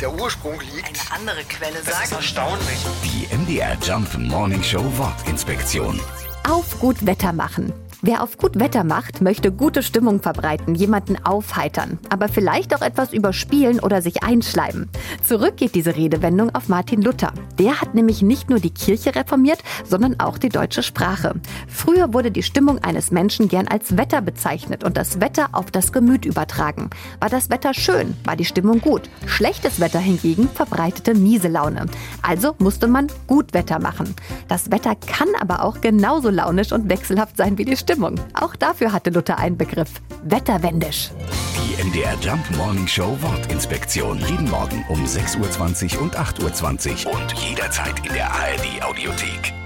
der Ursprung liegt. Eine andere Quelle Das ist sagt. erstaunlich. Die MDR Jump Morning Show Wortinspektion. Auf gut Wetter machen. Wer auf gut Wetter macht, möchte gute Stimmung verbreiten, jemanden aufheitern, aber vielleicht auch etwas überspielen oder sich einschleimen. Zurück geht diese Redewendung auf Martin Luther. Der hat nämlich nicht nur die Kirche reformiert, sondern auch die deutsche Sprache. Früher wurde die Stimmung eines Menschen gern als Wetter bezeichnet und das Wetter auf das Gemüt übertragen. War das Wetter schön, war die Stimmung gut. Schlechtes Wetter hingegen verbreitete miese Laune. Also musste man gut Wetter machen. Das Wetter kann aber auch genauso launisch und wechselhaft sein wie die Stimmung. Auch dafür hatte Luther einen Begriff. Wetterwendisch. Die MDR Jump Morning Show Wortinspektion. Jeden Morgen um 6.20 Uhr und 8.20 Uhr und jederzeit in der ARD Audiothek.